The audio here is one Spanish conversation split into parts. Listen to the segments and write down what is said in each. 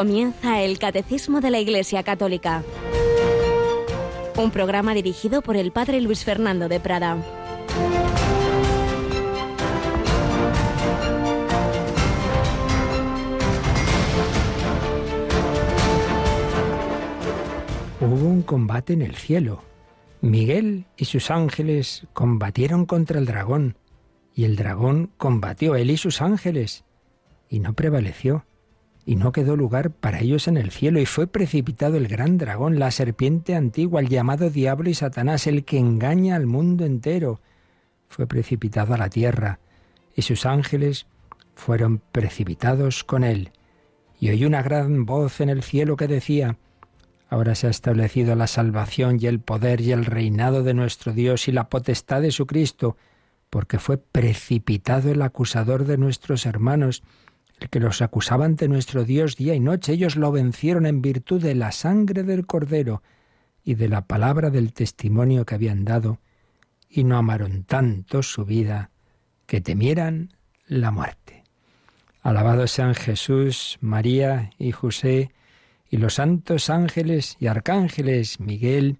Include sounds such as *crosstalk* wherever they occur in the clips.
Comienza el Catecismo de la Iglesia Católica. Un programa dirigido por el Padre Luis Fernando de Prada. Hubo un combate en el cielo. Miguel y sus ángeles combatieron contra el dragón, y el dragón combatió él y sus ángeles, y no prevaleció y no quedó lugar para ellos en el cielo, y fue precipitado el gran dragón, la serpiente antigua, el llamado diablo y Satanás, el que engaña al mundo entero. Fue precipitado a la tierra, y sus ángeles fueron precipitados con él. Y oí una gran voz en el cielo que decía, Ahora se ha establecido la salvación y el poder y el reinado de nuestro Dios y la potestad de su Cristo, porque fue precipitado el acusador de nuestros hermanos, el que los acusaba ante nuestro Dios día y noche. Ellos lo vencieron en virtud de la sangre del Cordero y de la palabra del testimonio que habían dado, y no amaron tanto su vida que temieran la muerte. Alabados sean Jesús, María y José, y los santos ángeles y arcángeles, Miguel,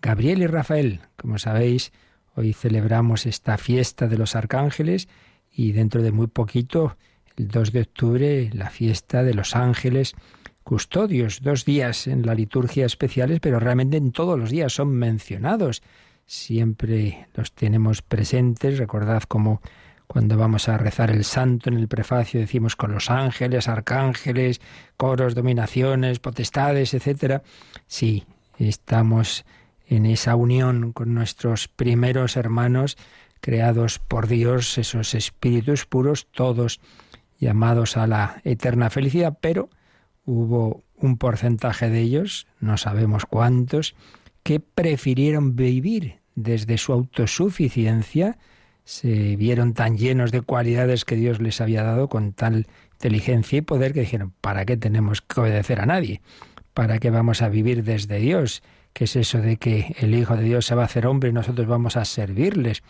Gabriel y Rafael. Como sabéis, hoy celebramos esta fiesta de los arcángeles y dentro de muy poquito el 2 de octubre, la fiesta de los ángeles custodios, dos días en la liturgia especiales, pero realmente en todos los días son mencionados. Siempre los tenemos presentes. Recordad cómo cuando vamos a rezar el santo en el prefacio decimos con los ángeles, arcángeles, coros, dominaciones, potestades, etcétera. Sí, estamos en esa unión con nuestros primeros hermanos creados por Dios, esos espíritus puros, todos llamados a la eterna felicidad, pero hubo un porcentaje de ellos, no sabemos cuántos, que prefirieron vivir desde su autosuficiencia, se vieron tan llenos de cualidades que Dios les había dado con tal inteligencia y poder que dijeron, ¿para qué tenemos que obedecer a nadie? ¿Para qué vamos a vivir desde Dios? ¿Qué es eso de que el Hijo de Dios se va a hacer hombre y nosotros vamos a servirles?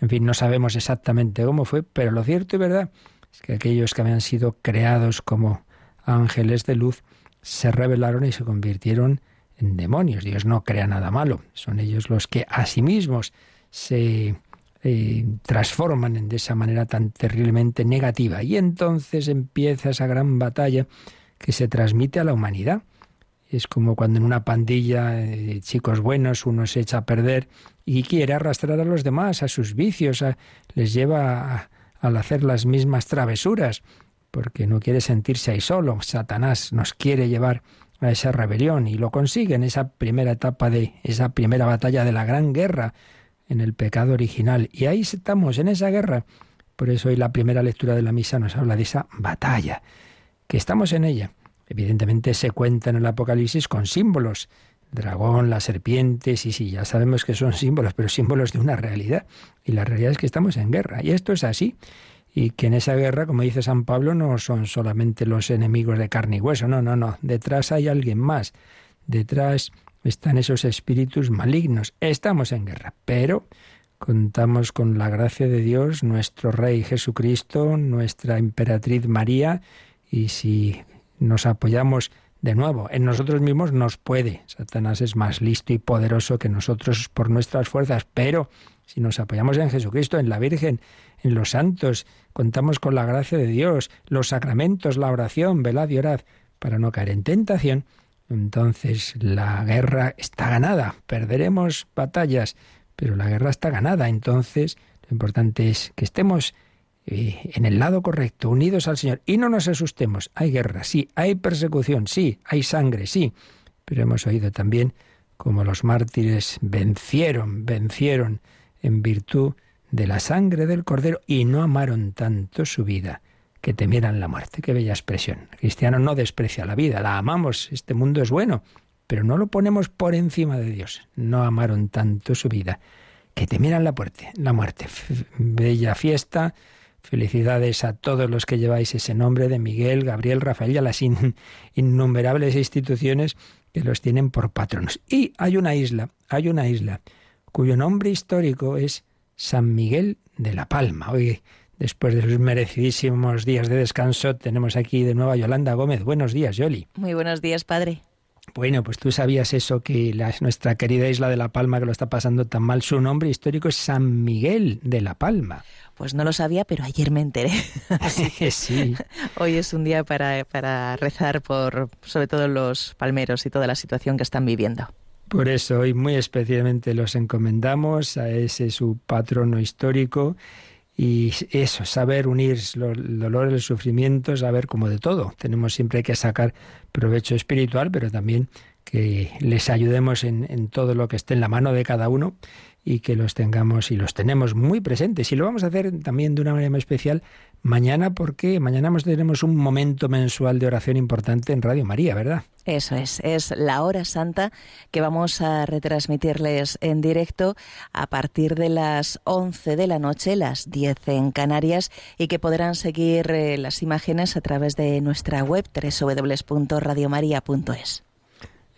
En fin, no sabemos exactamente cómo fue, pero lo cierto y verdad es que aquellos que habían sido creados como ángeles de luz se rebelaron y se convirtieron en demonios. Dios no crea nada malo, son ellos los que a sí mismos se eh, transforman en de esa manera tan terriblemente negativa. Y entonces empieza esa gran batalla que se transmite a la humanidad. Es como cuando en una pandilla de chicos buenos uno se echa a perder y quiere arrastrar a los demás a sus vicios, les lleva a, al hacer las mismas travesuras, porque no quiere sentirse ahí solo. Satanás nos quiere llevar a esa rebelión y lo consigue en esa primera etapa de esa primera batalla de la gran guerra en el pecado original. Y ahí estamos, en esa guerra. Por eso hoy la primera lectura de la misa nos habla de esa batalla, que estamos en ella. Evidentemente se cuenta en el Apocalipsis con símbolos. Dragón, la serpiente, sí, sí, ya sabemos que son símbolos, pero símbolos de una realidad. Y la realidad es que estamos en guerra. Y esto es así. Y que en esa guerra, como dice San Pablo, no son solamente los enemigos de carne y hueso, no, no, no. Detrás hay alguien más. Detrás están esos espíritus malignos. Estamos en guerra, pero contamos con la gracia de Dios, nuestro Rey Jesucristo, nuestra emperatriz María, y si nos apoyamos de nuevo, en nosotros mismos nos puede. Satanás es más listo y poderoso que nosotros por nuestras fuerzas, pero si nos apoyamos en Jesucristo, en la Virgen, en los santos, contamos con la gracia de Dios, los sacramentos, la oración, velad y orad, para no caer en tentación, entonces la guerra está ganada. Perderemos batallas, pero la guerra está ganada. Entonces lo importante es que estemos en el lado correcto, unidos al Señor. Y no nos asustemos. Hay guerra, sí. Hay persecución, sí. Hay sangre, sí. Pero hemos oído también cómo los mártires vencieron, vencieron en virtud de la sangre del Cordero y no amaron tanto su vida que temieran la muerte. Qué bella expresión. El cristiano no desprecia la vida, la amamos, este mundo es bueno, pero no lo ponemos por encima de Dios. No amaron tanto su vida que temieran la muerte. La muerte. Bella fiesta Felicidades a todos los que lleváis ese nombre de Miguel, Gabriel, Rafael y a las *laughs* innumerables instituciones que los tienen por patronos. Y hay una isla, hay una isla cuyo nombre histórico es San Miguel de la Palma. Hoy Después de sus merecidísimos días de descanso, tenemos aquí de nuevo a Yolanda Gómez. Buenos días, Yoli. Muy buenos días, padre. Bueno, pues tú sabías eso, que la, nuestra querida isla de La Palma, que lo está pasando tan mal, su nombre histórico es San Miguel de La Palma. Pues no lo sabía, pero ayer me enteré. *laughs* Así que *laughs* sí. Hoy es un día para, para rezar por, sobre todo, los palmeros y toda la situación que están viviendo. Por eso hoy muy especialmente los encomendamos a ese su patrono histórico y eso, saber unir el dolor, el sufrimiento, saber como de todo. Tenemos siempre que sacar provecho espiritual, pero también que les ayudemos en, en, todo lo que esté en la mano de cada uno y que los tengamos y los tenemos muy presentes. Y lo vamos a hacer también de una manera muy especial mañana porque mañana tenemos un momento mensual de oración importante en Radio María, ¿verdad? Eso es, es la hora santa que vamos a retransmitirles en directo a partir de las 11 de la noche, las 10 en Canarias, y que podrán seguir eh, las imágenes a través de nuestra web www.radiomaria.es.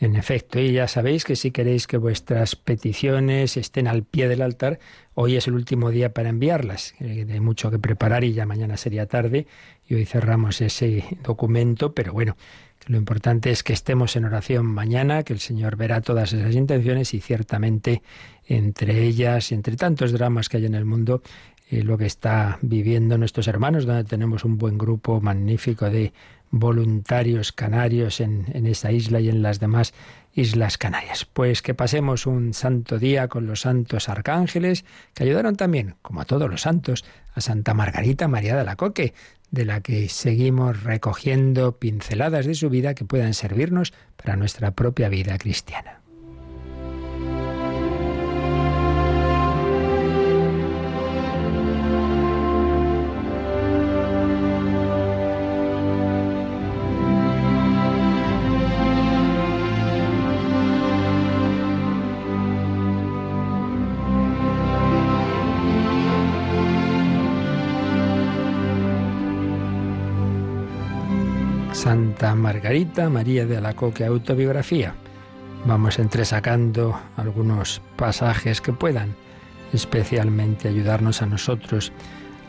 En efecto, y ya sabéis que si queréis que vuestras peticiones estén al pie del altar, hoy es el último día para enviarlas. hay mucho que preparar y ya mañana sería tarde y hoy cerramos ese documento, pero bueno, lo importante es que estemos en oración mañana, que el Señor verá todas esas intenciones y ciertamente entre ellas entre tantos dramas que hay en el mundo, eh, lo que está viviendo nuestros hermanos, donde tenemos un buen grupo magnífico de voluntarios canarios en, en esa isla y en las demás Islas Canarias. Pues que pasemos un santo día con los santos arcángeles, que ayudaron también, como a todos los santos, a Santa Margarita María de la Coque, de la que seguimos recogiendo pinceladas de su vida que puedan servirnos para nuestra propia vida cristiana. Santa Margarita María de Alacoque Autobiografía. Vamos entresacando algunos pasajes que puedan especialmente ayudarnos a nosotros.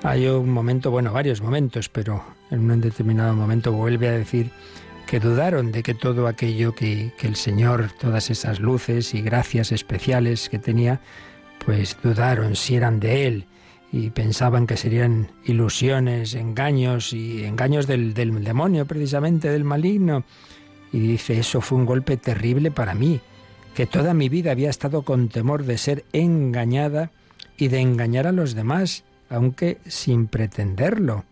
Hay un momento, bueno, varios momentos, pero en un determinado momento vuelve a decir que dudaron de que todo aquello que, que el Señor, todas esas luces y gracias especiales que tenía, pues dudaron si eran de Él y pensaban que serían ilusiones, engaños y engaños del, del, demonio, precisamente del maligno. Y dice, eso fue un golpe terrible para mí, que toda mi vida había estado con temor de ser engañada y de engañar a los demás, aunque sin pretenderlo.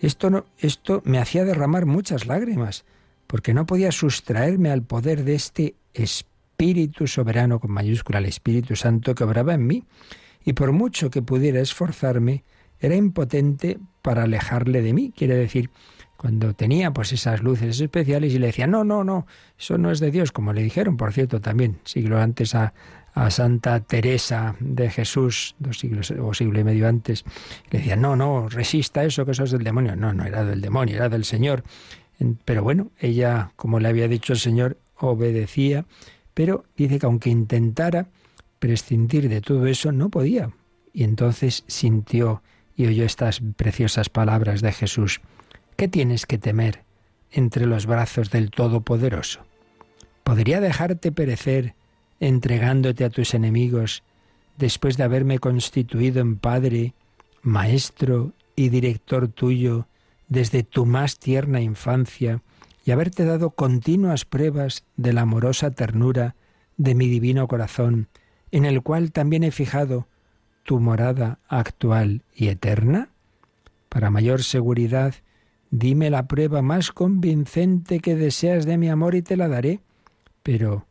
Esto, no, esto me hacía derramar muchas lágrimas, porque no podía sustraerme al poder de este Espíritu soberano, con mayúscula, el Espíritu Santo que obraba en mí y por mucho que pudiera esforzarme, era impotente para alejarle de mí. Quiere decir, cuando tenía pues esas luces especiales y le decía, no, no, no, eso no es de Dios, como le dijeron, por cierto, también, siglo antes a, a Santa Teresa de Jesús, dos siglos o siglo y medio antes, le decía, no, no, resista eso, que eso es del demonio. No, no era del demonio, era del Señor. Pero bueno, ella, como le había dicho el Señor, obedecía, pero dice que aunque intentara, prescindir de todo eso no podía. Y entonces sintió y oyó estas preciosas palabras de Jesús. ¿Qué tienes que temer entre los brazos del Todopoderoso? ¿Podría dejarte perecer entregándote a tus enemigos después de haberme constituido en Padre, Maestro y Director tuyo desde tu más tierna infancia y haberte dado continuas pruebas de la amorosa ternura de mi divino corazón, en el cual también he fijado tu morada actual y eterna? Para mayor seguridad, dime la prueba más convincente que deseas de mi amor y te la daré. Pero,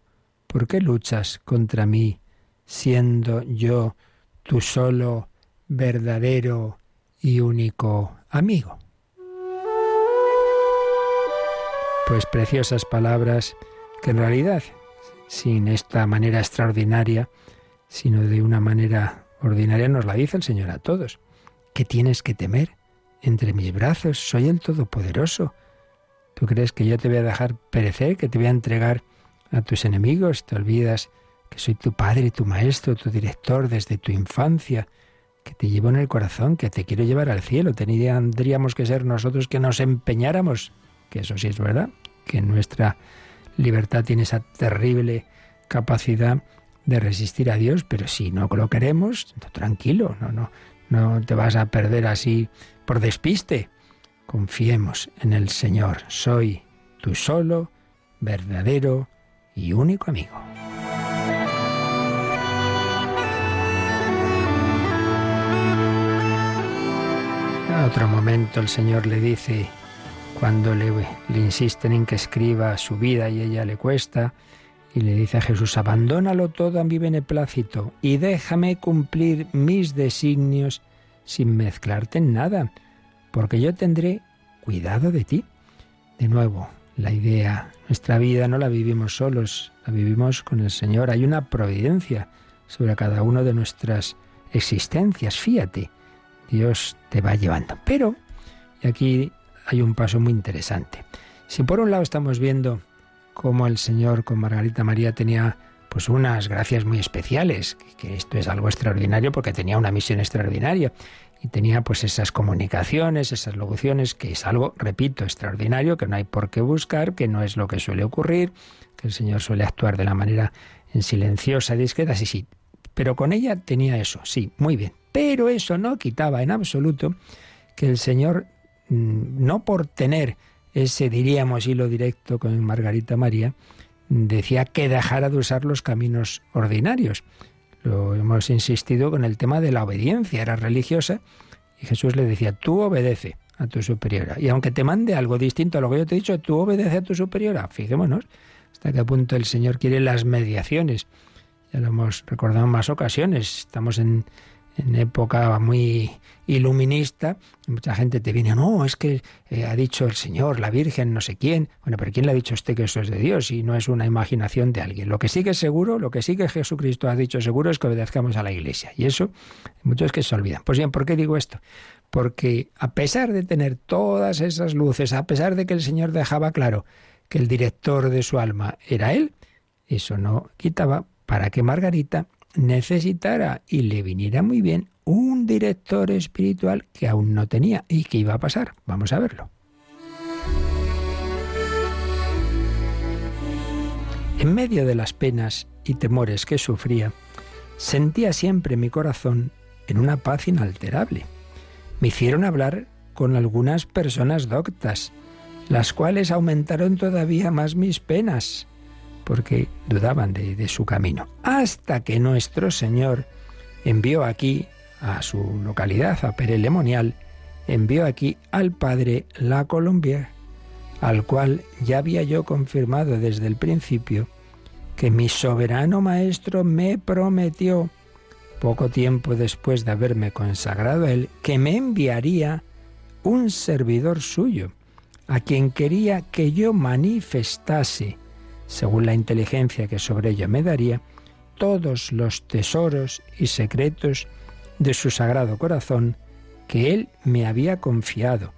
¿por qué luchas contra mí, siendo yo tu solo, verdadero y único amigo? Pues preciosas palabras que en realidad, sin esta manera extraordinaria, sino de una manera ordinaria nos la dice el Señor a todos. ¿Qué tienes que temer? Entre mis brazos soy el Todopoderoso. ¿Tú crees que yo te voy a dejar perecer, que te voy a entregar a tus enemigos? ¿Te olvidas que soy tu padre, tu maestro, tu director desde tu infancia, que te llevo en el corazón, que te quiero llevar al cielo. Tendríamos que ser nosotros que nos empeñáramos, que eso sí es verdad, que nuestra libertad tiene esa terrible capacidad de resistir a Dios, pero si no lo queremos, tranquilo, no, no, no te vas a perder así por despiste. Confiemos en el Señor. Soy tu solo, verdadero y único amigo. A otro momento el Señor le dice, cuando le, le insisten en que escriba su vida y ella le cuesta, y le dice a Jesús, abandónalo todo a mi beneplácito y déjame cumplir mis designios sin mezclarte en nada, porque yo tendré cuidado de ti. De nuevo, la idea, nuestra vida no la vivimos solos, la vivimos con el Señor. Hay una providencia sobre cada una de nuestras existencias, fíjate, Dios te va llevando. Pero, y aquí hay un paso muy interesante. Si por un lado estamos viendo cómo el Señor con Margarita María tenía pues unas gracias muy especiales, que esto es algo extraordinario porque tenía una misión extraordinaria y tenía pues esas comunicaciones, esas locuciones, que es algo, repito, extraordinario, que no hay por qué buscar, que no es lo que suele ocurrir, que el Señor suele actuar de la manera en silenciosa discreta, sí, sí, pero con ella tenía eso, sí, muy bien. Pero eso no quitaba en absoluto que el Señor, mm, no por tener ese, diríamos, hilo directo con Margarita María, decía que dejara de usar los caminos ordinarios. Lo hemos insistido con el tema de la obediencia, era religiosa, y Jesús le decía, tú obedece a tu superiora. Y aunque te mande algo distinto a lo que yo te he dicho, tú obedece a tu superiora. Fijémonos hasta qué punto el Señor quiere las mediaciones. Ya lo hemos recordado en más ocasiones. Estamos en, en época muy iluminista, mucha gente te viene, no, es que eh, ha dicho el Señor, la Virgen, no sé quién. Bueno, pero ¿quién le ha dicho a usted que eso es de Dios y no es una imaginación de alguien? Lo que sí que es seguro, lo que sí que Jesucristo ha dicho seguro es que obedezcamos a la Iglesia. Y eso, muchos que se olvidan. Pues bien, ¿por qué digo esto? Porque a pesar de tener todas esas luces, a pesar de que el Señor dejaba claro que el director de su alma era Él, eso no quitaba para que Margarita necesitara y le viniera muy bien un director espiritual que aún no tenía. ¿Y qué iba a pasar? Vamos a verlo. En medio de las penas y temores que sufría, sentía siempre mi corazón en una paz inalterable. Me hicieron hablar con algunas personas doctas, las cuales aumentaron todavía más mis penas porque dudaban de, su camino. Hasta que nuestro Señor envió aquí a su localidad, a Perelemonial, envió aquí al padre La Colombier, al cual ya había yo confirmado desde el principio que mi soberano maestro me prometió, poco tiempo después de haberme consagrado a él, que me enviaría un servidor suyo, a quien quería que yo manifestase según la inteligencia que sobre ella me daría, todos los tesoros y secretos de su sagrado corazón que él me había confiado,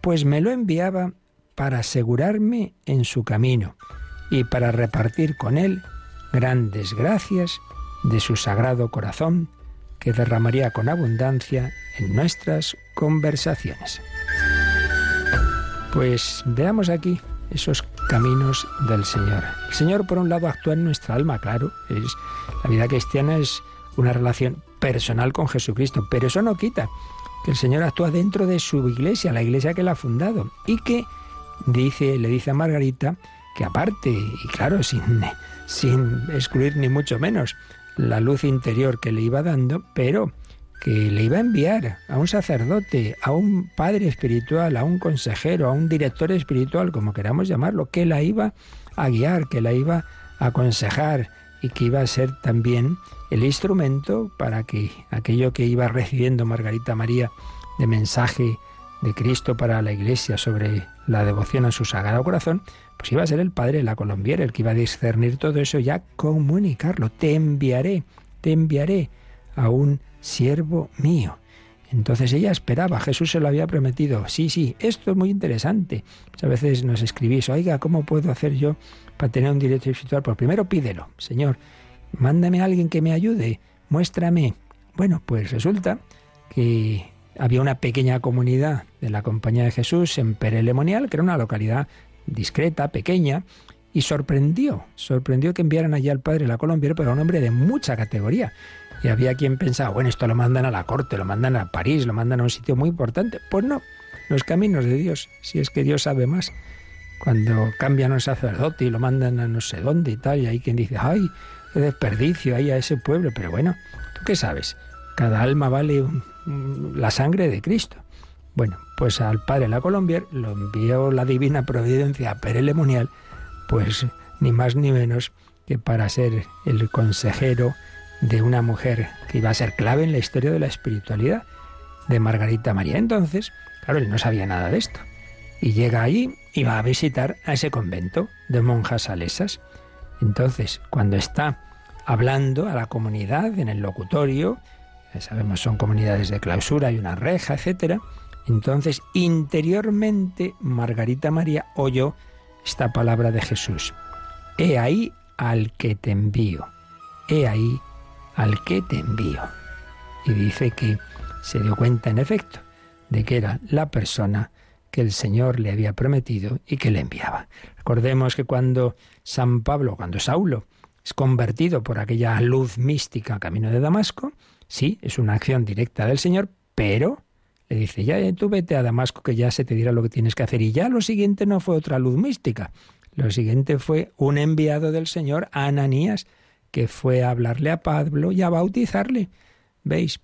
pues me lo enviaba para asegurarme en su camino y para repartir con él grandes gracias de su sagrado corazón que derramaría con abundancia en nuestras conversaciones. Pues veamos aquí esos caminos del Señor. El Señor, por un lado, actúa en nuestra alma, claro. Es, la vida cristiana es una relación personal con Jesucristo, pero eso no quita que el Señor actúa dentro de su iglesia, la iglesia que él ha fundado, y que dice, le dice a Margarita que aparte, y claro, sin, sin excluir ni mucho menos la luz interior que le iba dando, pero que le iba a enviar a un sacerdote, a un padre espiritual, a un consejero, a un director espiritual, como queramos llamarlo, que la iba a guiar, que la iba a aconsejar y que iba a ser también el instrumento para que aquello que iba recibiendo Margarita María de mensaje de Cristo para la Iglesia sobre la devoción a su Sagrado Corazón, pues iba a ser el Padre de la Colombiera el que iba a discernir todo eso y a comunicarlo. Te enviaré, te enviaré a un siervo mío. Entonces ella esperaba, Jesús se lo había prometido. Sí, sí, esto es muy interesante. Muchas veces nos escribís, oiga, ¿cómo puedo hacer yo para tener un directo espiritual? Pues primero pídelo, Señor, mándame a alguien que me ayude, muéstrame. Bueno, pues resulta que había una pequeña comunidad de la Compañía de Jesús en Perelemonial, que era una localidad discreta, pequeña, y sorprendió, sorprendió que enviaran allí al padre la Colombia, pero a un hombre de mucha categoría. Y había quien pensaba, bueno, esto lo mandan a la corte, lo mandan a París, lo mandan a un sitio muy importante. Pues no, los caminos de Dios, si es que Dios sabe más. Cuando cambian un sacerdote y lo mandan a no sé dónde y tal, y hay quien dice, ay, qué desperdicio ahí a ese pueblo, pero bueno, ¿tú qué sabes? Cada alma vale la sangre de Cristo. Bueno, pues al padre la Colombia lo envió la divina providencia a Perelemonial, pues ni más ni menos que para ser el consejero de una mujer que iba a ser clave en la historia de la espiritualidad de Margarita María. Entonces, claro, él no sabía nada de esto. Y llega allí y va a visitar a ese convento de monjas salesas. Entonces, cuando está hablando a la comunidad en el locutorio, sabemos son comunidades de clausura, y una reja, etcétera. Entonces, interiormente, Margarita María oyó esta palabra de Jesús. He ahí al que te envío. He ahí al que te envío. Y dice que se dio cuenta, en efecto, de que era la persona que el Señor le había prometido y que le enviaba. Recordemos que cuando San Pablo, cuando Saulo es convertido por aquella luz mística camino de Damasco, Sí, es una acción directa del Señor, pero le dice, ya tú vete a Damasco que ya se te dirá lo que tienes que hacer. Y ya lo siguiente no fue otra luz mística. Lo siguiente fue un enviado del Señor, Ananías, que fue a hablarle a Pablo y a bautizarle. ¿Veis?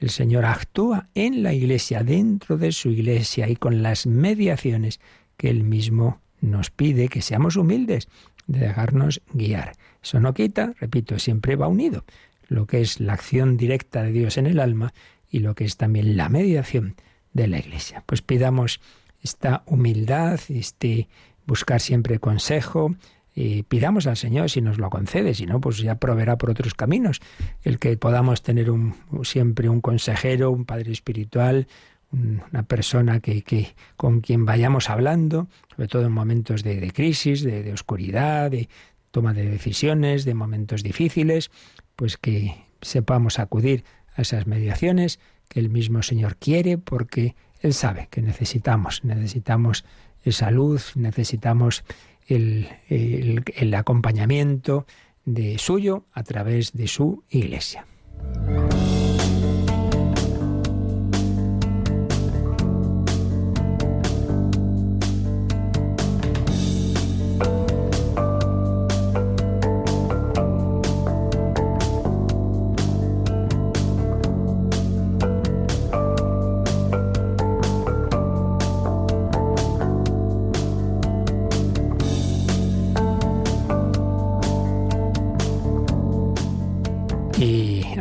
El Señor actúa en la iglesia, dentro de su iglesia y con las mediaciones que Él mismo nos pide que seamos humildes, de dejarnos guiar. Eso no quita, repito, siempre va unido lo que es la acción directa de Dios en el alma y lo que es también la mediación de la Iglesia. Pues pidamos esta humildad, este buscar siempre consejo, y pidamos al Señor si nos lo concede, si no, pues ya proveerá por otros caminos. El que podamos tener un, siempre un consejero, un padre espiritual, una persona que, que, con quien vayamos hablando, sobre todo en momentos de, crisis, de, de, oscuridad, de toma de decisiones, de momentos difíciles, pues que sepamos acudir a esas mediaciones que el mismo Señor quiere porque Él sabe que necesitamos, necesitamos esa luz, necesitamos el, acompañamiento de suyo a través de su iglesia.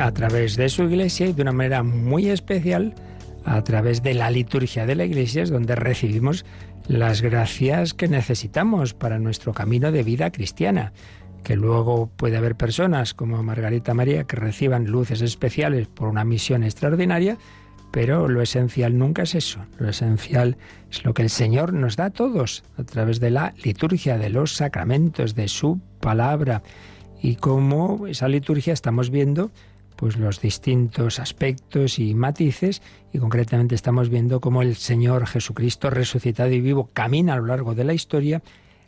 A través de su iglesia y de una manera muy especial a través de la liturgia de la iglesia es donde recibimos las gracias que necesitamos para nuestro camino de vida cristiana. Que luego puede haber personas como Margarita María que reciban luces especiales por una misión extraordinaria, pero lo esencial nunca es eso. Lo esencial es lo que el Señor nos da a todos a través de la liturgia, de los sacramentos, de su palabra. Y como esa liturgia estamos viendo pues los distintos aspectos y matices y concretamente estamos viendo cómo el Señor Jesucristo resucitado y vivo camina a lo largo de la historia,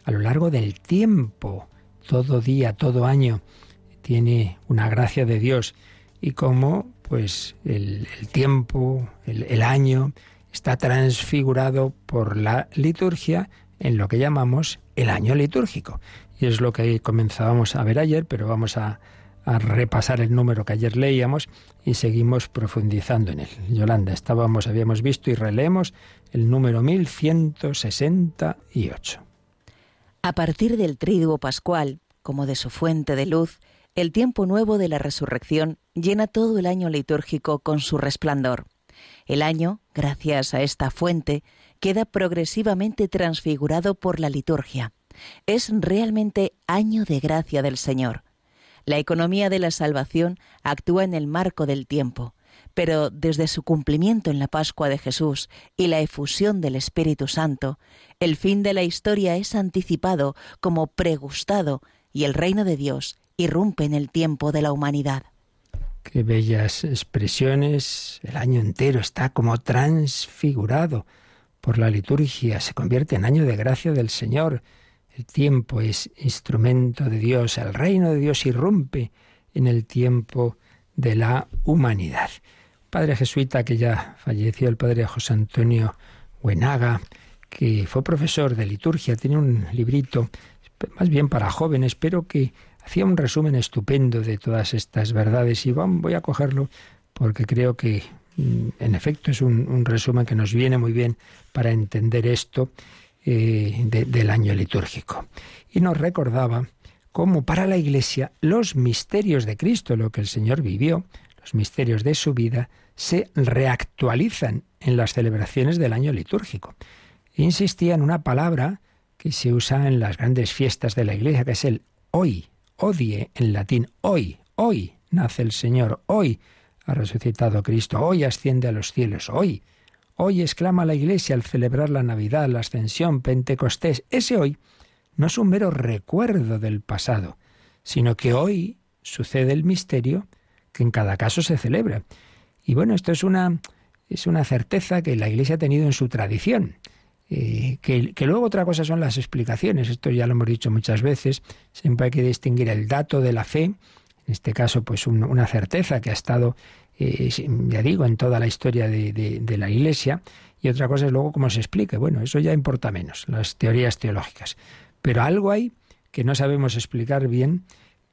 a lo largo del tiempo, todo día, todo año tiene una gracia de Dios y cómo pues el, tiempo, el, el año está transfigurado por la liturgia en lo que llamamos el año litúrgico. Y es lo que comenzábamos a ver ayer, pero vamos a, a repasar el número que ayer leíamos y seguimos profundizando en él. Yolanda, estábamos, habíamos visto y releemos el número 1168. A partir del triduo pascual, como de su fuente de luz, el tiempo nuevo de la resurrección llena todo el año litúrgico con su resplandor. El año, gracias a esta fuente, queda progresivamente transfigurado por la liturgia. Es realmente año de gracia del Señor la economía de la salvación actúa en el marco del tiempo, pero desde su cumplimiento en la Pascua de Jesús y la efusión del Espíritu Santo, el fin de la historia es anticipado como pregustado y el reino de Dios irrumpe en el tiempo de la humanidad. Qué bellas expresiones. El año entero está como transfigurado por la liturgia. Se convierte en año de gracia del Señor. El tiempo es instrumento de Dios. El reino de Dios irrumpe en el tiempo de la humanidad. Padre jesuita que ya falleció, el padre José Antonio Huenaga, que fue profesor de liturgia, tiene un librito más bien para jóvenes, pero que hacía un resumen estupendo de todas estas verdades y voy a cogerlo porque creo que mm, en efecto es un, resumen que nos viene muy bien para entender esto eh, del año litúrgico. Y nos recordaba cómo para la Iglesia los misterios de Cristo, lo que el Señor vivió, los misterios de su vida, se reactualizan en las celebraciones del año litúrgico. Insistía en una palabra que se usa en las grandes fiestas de la Iglesia, que es el hoy, odie en latín, hoy, hoy nace el Señor, hoy ha resucitado Cristo, hoy asciende a los cielos, hoy. Hoy exclama la Iglesia al celebrar la Navidad, la Ascensión, Pentecostés. Ese hoy no es un mero recuerdo del pasado, sino que hoy sucede el misterio que en cada caso se celebra. Y bueno, esto es una, es una certeza que la Iglesia ha tenido en su tradición. Eh, que, luego otra cosa son las explicaciones, esto ya lo hemos dicho muchas veces, siempre hay que distinguir el dato de la fe, en este caso pues una certeza que ha estado, eh, ya digo, en toda la historia de, la Iglesia, y otra cosa es luego cómo se explica, bueno, eso ya importa menos, las teorías teológicas, pero algo hay que no sabemos explicar bien,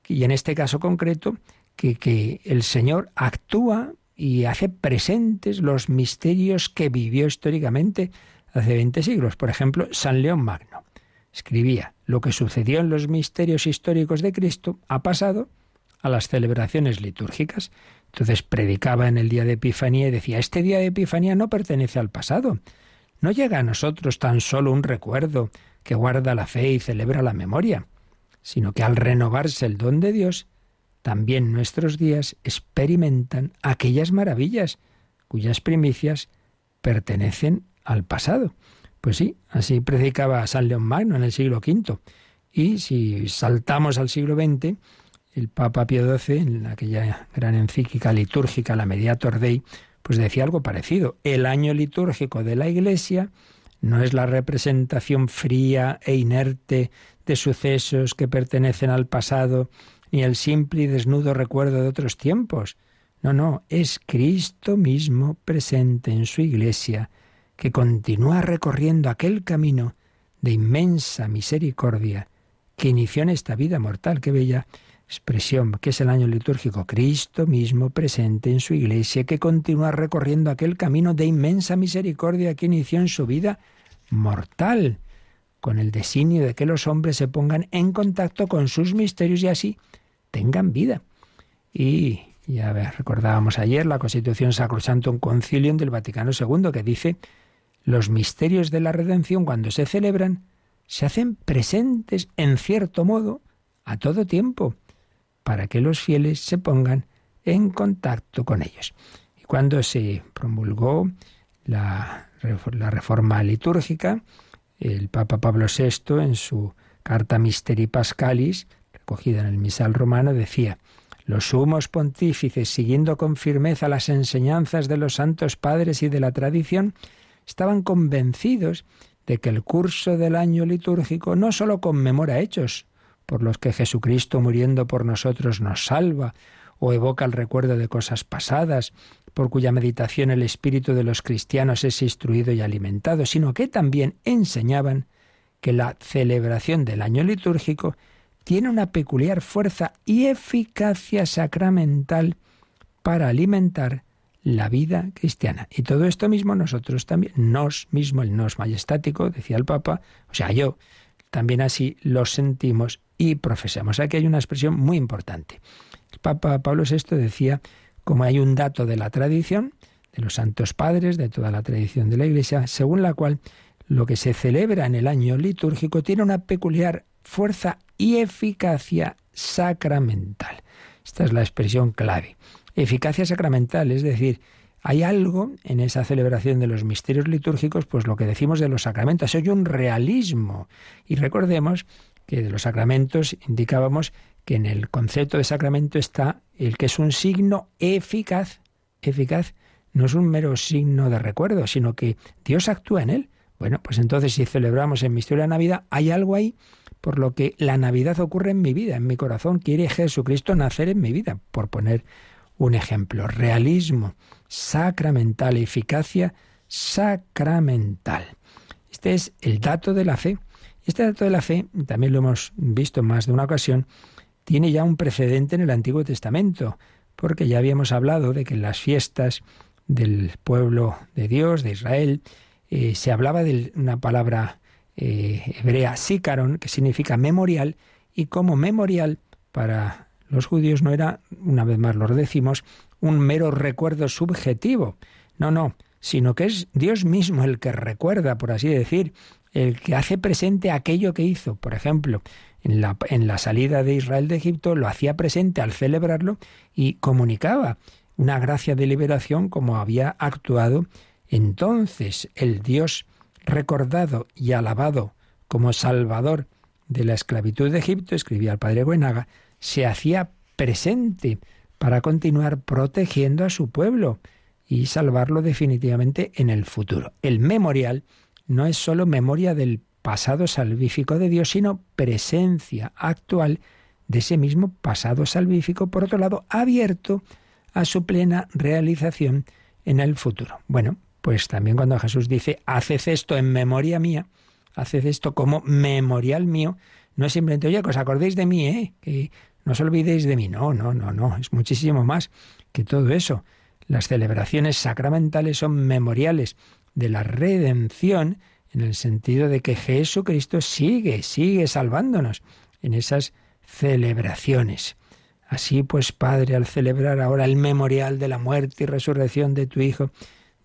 y en este caso concreto, que, que el Señor actúa y hace presentes los misterios que vivió históricamente hace 20 siglos. Por ejemplo, San León Magno escribía, lo que sucedió en los misterios históricos de Cristo ha pasado a las celebraciones litúrgicas. Entonces predicaba en el día de Epifanía y decía, este día de Epifanía no pertenece al pasado. No llega a nosotros tan solo un recuerdo que guarda la fe y celebra la memoria, sino que al renovarse el don de Dios, también nuestros días experimentan aquellas maravillas cuyas primicias pertenecen al pasado. Pues sí, así predicaba San León Magno en el siglo V. Y si saltamos al siglo XX, el Papa Pío XII, en aquella gran encíclica litúrgica, la Mediator Dei, pues decía algo parecido. El año litúrgico de la Iglesia no es la representación fría e inerte de sucesos que pertenecen al pasado, ni el simple y desnudo recuerdo de otros tiempos. No, no, es Cristo mismo presente en su Iglesia, que continúa recorriendo aquel camino de inmensa misericordia que inició en esta vida mortal. Qué bella expresión, que es el año litúrgico. Cristo mismo presente en su iglesia, que continúa recorriendo aquel camino de inmensa misericordia que inició en su vida mortal, con el designio de que los hombres se pongan en contacto con sus misterios y así tengan vida. Y ya recordábamos ayer la Constitución Sacrosantum Concilium del Vaticano II, que dice los misterios de la redención cuando se celebran se hacen presentes en cierto modo a todo tiempo para que los fieles se pongan en contacto con ellos. Y cuando se promulgó la, la reforma litúrgica, el Papa Pablo VI en su carta Misteri Pascalis, recogida en el misal romano, decía, los sumos pontífices, siguiendo con firmeza las enseñanzas de los santos padres y de la tradición, estaban convencidos de que el curso del año litúrgico no sólo conmemora hechos por los que Jesucristo muriendo por nosotros nos salva, o evoca el recuerdo de cosas pasadas, por cuya meditación el espíritu de los cristianos es instruido y alimentado, sino que también enseñaban que la celebración del año litúrgico tiene una peculiar fuerza y eficacia sacramental para alimentar la vida cristiana. Y todo esto mismo nosotros también, nos mismo, el nos majestático, decía el Papa, o sea, yo, también así lo sentimos y profesamos. Aquí hay una expresión muy importante. El Papa Pablo VI decía, como hay un dato de la tradición, de los santos padres, de toda la tradición de la Iglesia, según la cual lo que se celebra en el año litúrgico tiene una peculiar fuerza y eficacia sacramental. Esta es la expresión clave eficacia sacramental, es decir, hay algo en esa celebración de los misterios litúrgicos, pues lo que decimos de los sacramentos, hay un realismo. Y recordemos que de los sacramentos indicábamos que en el concepto de sacramento está el que es un signo eficaz, eficaz, no es un mero signo de recuerdo, sino que Dios actúa en él. Bueno, pues entonces si celebramos el misterio de la Navidad, hay algo ahí por lo que la Navidad ocurre en mi vida, en mi corazón, quiere Jesucristo nacer en mi vida, por poner un ejemplo. Realismo sacramental, eficacia sacramental. Este es el dato de la fe. Este dato de la fe, también lo hemos visto en más de una ocasión, tiene ya un precedente en el Antiguo Testamento, porque ya habíamos hablado de que en las fiestas del pueblo de Dios, de Israel, eh, se hablaba de una palabra eh, hebrea, sícaron, que significa memorial, y como memorial para los judíos no era, una vez más lo decimos, un mero recuerdo subjetivo. No, no, sino que es Dios mismo el que recuerda, por así decir, el que hace presente aquello que hizo. Por ejemplo, en la, en la salida de Israel de Egipto lo hacía presente al celebrarlo y comunicaba una gracia de liberación como había actuado entonces el Dios recordado y alabado como Salvador de la esclavitud de Egipto, escribía el padre Buenaga, se hacía presente para continuar protegiendo a su pueblo y salvarlo definitivamente en el futuro. El memorial no es sólo memoria del pasado salvífico de Dios, sino presencia actual de ese mismo pasado salvífico, por otro lado, abierto a su plena realización en el futuro. Bueno, pues también cuando Jesús dice, haced esto en memoria mía, haced esto como memorial mío, no es simplemente, oye, que os acordéis de mí, ¿eh? No os olvidéis de mí. No, no, no, no, es muchísimo más que todo eso. Las celebraciones sacramentales son memoriales de la redención en el sentido de que Jesucristo sigue, sigue salvándonos en esas celebraciones. Así pues, Padre, al celebrar ahora el memorial de la muerte y resurrección de tu Hijo,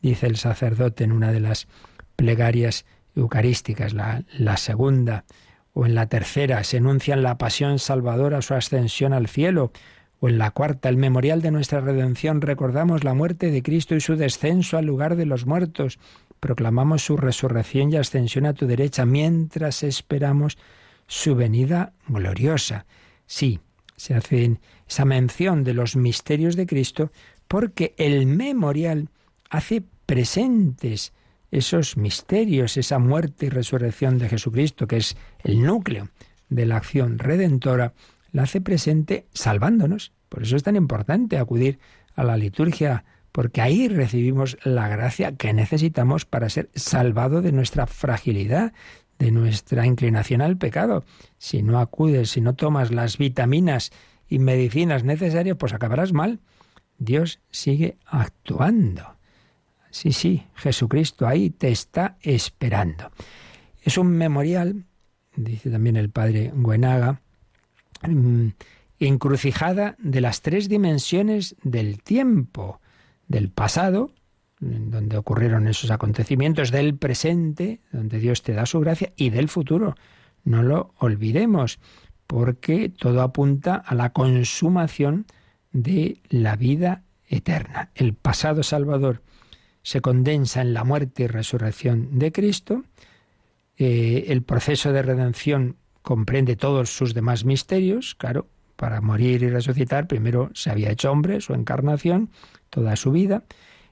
dice el sacerdote en una de las plegarias eucarísticas, la, la segunda o en la tercera, se enuncian la pasión salvadora, su ascensión al cielo, o en la cuarta, el memorial de nuestra redención, recordamos la muerte de Cristo y su descenso al lugar de los muertos, proclamamos su resurrección y ascensión a tu derecha, mientras esperamos su venida gloriosa. Sí, se hace esa mención de los misterios de Cristo porque el memorial hace presentes esos misterios, esa muerte y resurrección de Jesucristo, que es el núcleo de la acción redentora, la hace presente salvándonos. Por eso es tan importante acudir a la liturgia, porque ahí recibimos la gracia que necesitamos para ser salvados de nuestra fragilidad, de nuestra inclinación al pecado. Si no acudes, si no tomas las vitaminas y medicinas necesarias, pues acabarás mal. Dios sigue actuando. Sí, sí, Jesucristo ahí te está esperando. Es un memorial, dice también el padre Guenaga, mm, encrucijada de las tres dimensiones del tiempo, del pasado, donde ocurrieron esos acontecimientos, del presente, donde Dios te da su gracia, y del futuro. No lo olvidemos, porque todo apunta a la consumación de la vida eterna. El pasado salvador se condensa en la muerte y resurrección de Cristo. Eh, el proceso de redención comprende todos sus demás misterios, claro, para morir y resucitar, primero se había hecho hombre, su encarnación, toda su vida,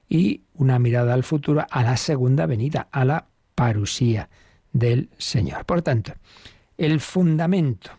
y una mirada al futuro, a la segunda venida, a la parusía del Señor. Por tanto, el fundamento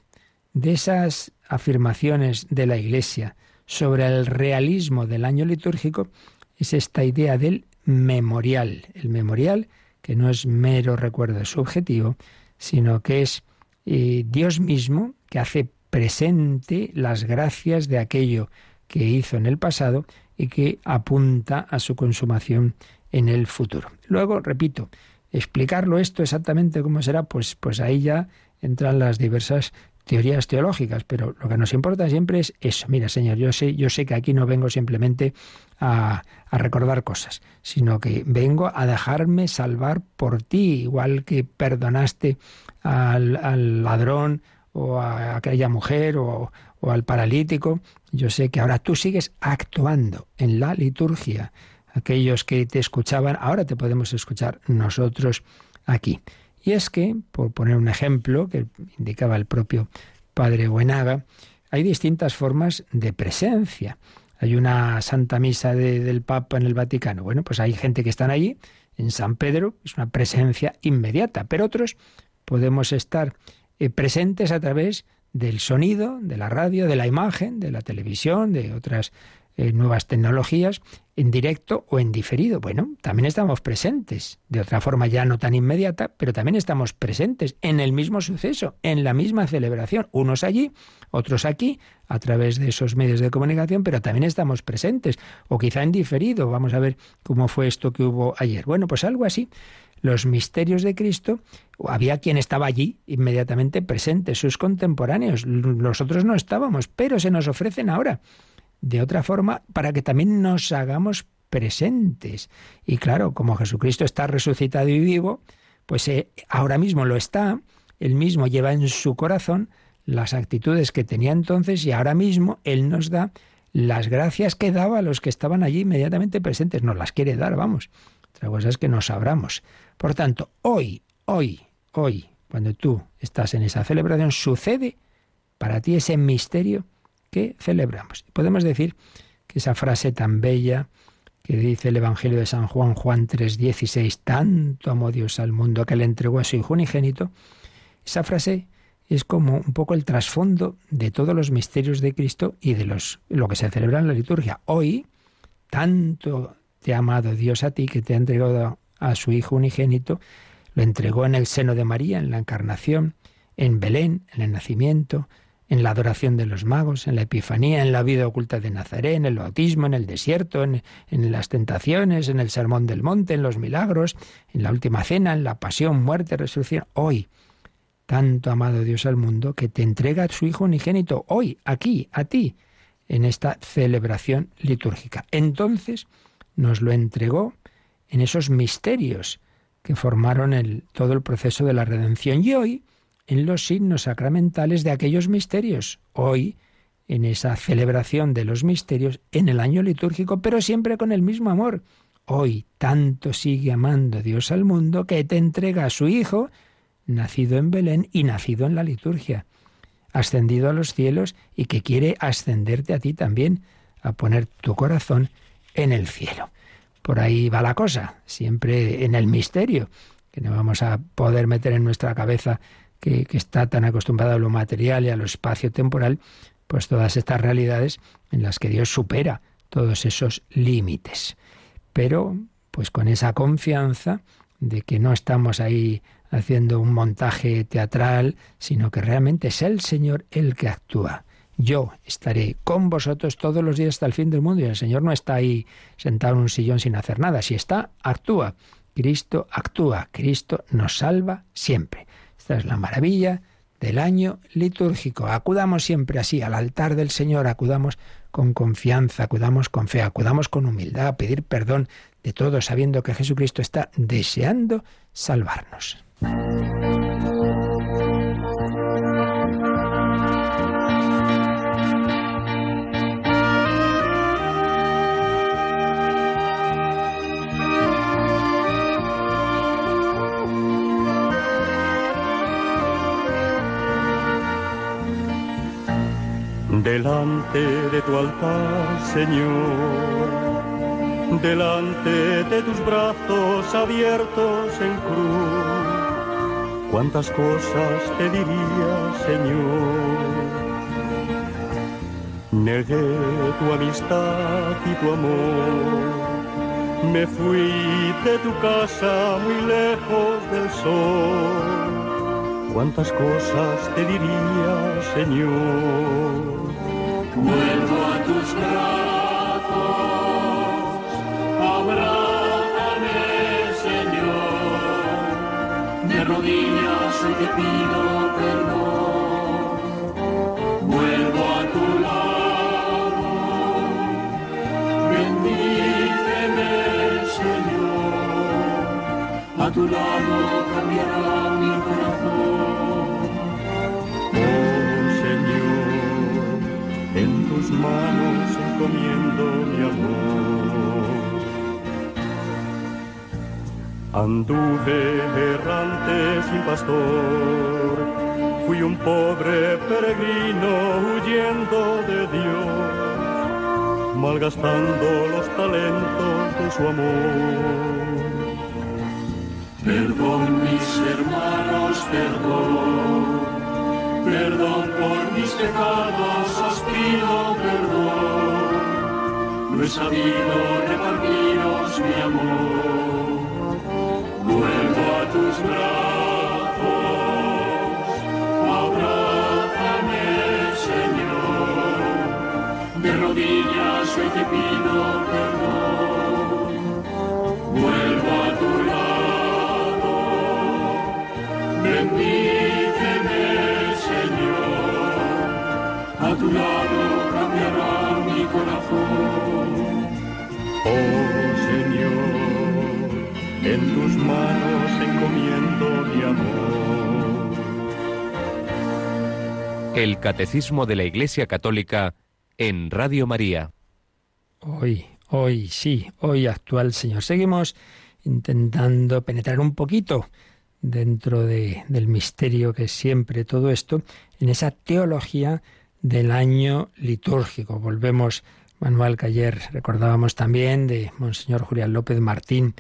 de esas afirmaciones de la Iglesia sobre el realismo del año litúrgico es esta idea del memorial. El memorial, que no es mero recuerdo subjetivo, sino que es eh, Dios mismo que hace presente las gracias de aquello que hizo en el pasado y que apunta a su consumación en el futuro. Luego, repito, explicarlo esto exactamente cómo será, pues, pues ahí ya entran las diversas teorías teológicas, pero lo que nos importa siempre es eso. Mira, Señor, yo sé, yo sé que aquí no vengo simplemente a, recordar cosas, sino que vengo a dejarme salvar por ti, igual que perdonaste al, ladrón o a aquella mujer o al paralítico. Yo sé que ahora tú sigues actuando en la liturgia. Aquellos que te escuchaban, ahora te podemos escuchar nosotros aquí. Y es que, por poner un ejemplo que indicaba el propio padre Buenaga, hay distintas formas de presencia. Hay una Santa Misa del Papa en el Vaticano. Bueno, pues hay gente que están allí, en San Pedro, es una presencia inmediata, pero otros podemos estar eh, presentes a través del sonido, de la radio, de la imagen, de la televisión, de otras eh, nuevas tecnologías, en directo o en diferido. Bueno, también estamos presentes, de otra forma ya no tan inmediata, pero también estamos presentes en el mismo suceso, en la misma celebración, unos allí, otros aquí, a través de esos medios de comunicación, pero también estamos presentes, o quizá en diferido, vamos a ver cómo fue esto que hubo ayer. Bueno, pues algo así. Los misterios de Cristo, había quien estaba allí inmediatamente presente, sus contemporáneos, nosotros no estábamos, pero se nos ofrecen ahora de otra forma para que también nos hagamos presentes. Y claro, como Jesucristo está resucitado y vivo, pues eh, ahora mismo lo está, él mismo lleva en su corazón las actitudes que tenía entonces y ahora mismo él nos da las gracias que daba a los que estaban allí inmediatamente presentes. Nos las quiere dar, vamos. Otra cosa es que nos abramos. Por tanto, hoy, hoy, hoy, cuando tú estás en esa celebración, sucede para ti ese misterio que celebramos. Podemos decir que esa frase tan bella que dice el Evangelio de San Juan, Juan 3:16, tanto amó Dios al mundo que le entregó a su Hijo unigénito, esa frase es como un poco el trasfondo de todos los misterios de Cristo y de los, lo que se celebra en la liturgia. Hoy, tanto te ha amado Dios a ti que te ha entregado a su Hijo unigénito, lo entregó en el seno de María, en la encarnación, en Belén, en el nacimiento, en la adoración de los magos, en la Epifanía, en la vida oculta de Nazaret, en el bautismo, en el desierto, en, las tentaciones, en el sermón del monte, en los milagros, en la última cena, en la pasión, muerte, resurrección. Hoy, tanto amado Dios al mundo, que te entrega a su Hijo unigénito, hoy, aquí, a ti, en esta celebración litúrgica. Entonces nos lo entregó en esos misterios que formaron todo el proceso de la redención. Y hoy, en los signos sacramentales de aquellos misterios. Hoy, en esa celebración de los misterios, en el año litúrgico, pero siempre con el mismo amor. Hoy tanto sigue amando Dios al mundo que te entrega a su Hijo, nacido en Belén y nacido en la liturgia, ascendido a los cielos y que quiere ascenderte a ti también, a poner tu corazón en el cielo. Por ahí va la cosa, siempre en el misterio, que no vamos a poder meter en nuestra cabeza que, está tan acostumbrado a lo material y a lo espacio-temporal, pues todas estas realidades en las que Dios supera todos esos límites. Pero, pues con esa confianza de que no estamos ahí haciendo un montaje teatral, sino que realmente es el Señor el que actúa. Yo estaré con vosotros todos los días hasta el fin del mundo y el Señor no está ahí sentado en un sillón sin hacer nada. Si está, actúa. Cristo actúa. Cristo nos salva siempre. Esta es la maravilla del año litúrgico. Acudamos siempre así al altar del Señor, acudamos con confianza, acudamos con fe, acudamos con humildad a pedir perdón de todo, sabiendo que Jesucristo está deseando salvarnos. Delante de tu altar, Señor, delante de tus brazos abiertos en cruz. Cuántas cosas te diría, Señor. Negué tu amistad y tu amor. Me fui de tu casa muy lejos del sol. Cuántas cosas te diría, Señor a tu lado cambiará mi corazón. Manos encomiendo mi amor. Anduve errante sin pastor, fui un pobre peregrino huyendo malgastando los talentos de su amor. Perdón mis hermanos, perdón, perdón por mis pecados, os pido perdón. No he sabido repartiros mi amor. El Catecismo de la Iglesia Católica en Radio María. Hoy, hoy, sí, hoy actual Señor. Seguimos intentando penetrar un poquito dentro de, del misterio que es siempre todo esto, en esa teología del año litúrgico. Volvemos, Manuel, que ayer recordábamos también de Monseñor Julián López Martín.